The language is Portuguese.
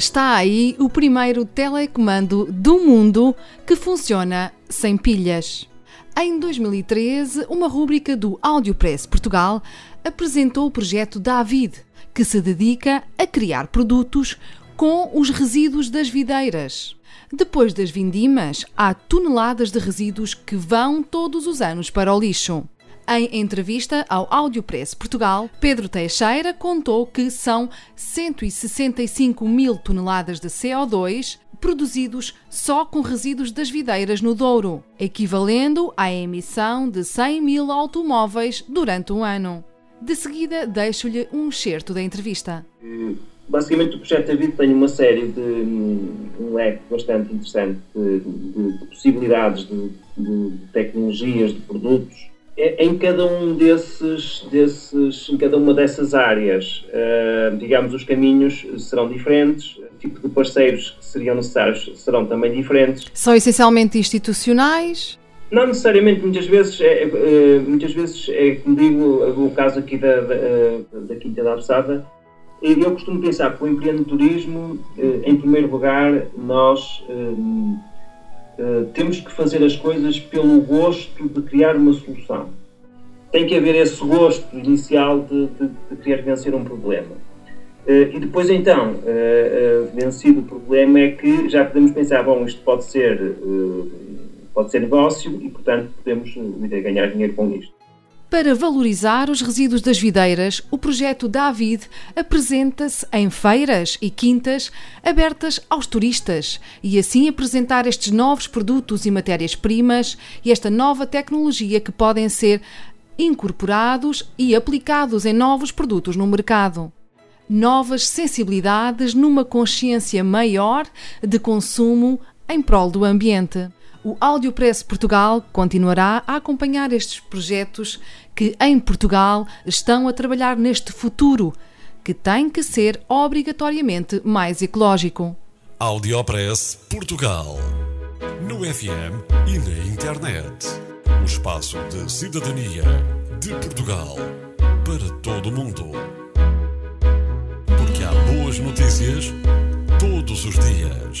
Está aí o primeiro telecomando do mundo que funciona sem pilhas. Em 2013, uma rúbrica do Audiopress Portugal apresentou o projeto David, que se dedica a criar produtos com os resíduos das videiras. Depois das vindimas, há toneladas de resíduos que vão todos os anos para o lixo. Em entrevista ao Audiopress Portugal, Pedro Teixeira contou que são 165 mil toneladas de CO2 produzidos só com resíduos das videiras no Douro, equivalendo à emissão de 100 mil automóveis durante um ano. De seguida, deixo-lhe um excerto da entrevista. Basicamente, o projeto da vida tem uma série de um leque bastante interessante de, de, de possibilidades de, de tecnologias, de produtos em cada um desses, desses em cada uma dessas áreas, uh, digamos, os caminhos serão diferentes, o tipo de parceiros que seriam necessários serão também diferentes. São essencialmente institucionais? Não necessariamente, muitas vezes, é, é, muitas vezes é, como digo, o caso aqui da, da, da Quinta da Absada, eu costumo pensar que o empreendedorismo, em primeiro lugar, nós eh, temos que fazer as coisas pelo gosto de criar uma solução. Tem que haver esse gosto inicial de, de, de querer vencer um problema. Uh, e depois, então, uh, vencido o problema, é que já podemos pensar: bom, isto pode ser, pode ser negócio e, portanto, podemos ganhar dinheiro com isto. Para valorizar os resíduos das videiras, o projeto David apresenta-se em feiras e quintas abertas aos turistas e assim apresentar estes novos produtos e matérias-primas e esta nova tecnologia que podem ser incorporados e aplicados em novos produtos no mercado. Novas sensibilidades numa consciência maior de consumo em prol do ambiente. O Audiopress Portugal continuará a acompanhar estes projetos que em Portugal estão a trabalhar neste futuro, que tem que ser obrigatoriamente mais ecológico. Audiopress Portugal. No FM e na internet. O espaço de cidadania de Portugal para todo o mundo. Porque há boas notícias todos os dias.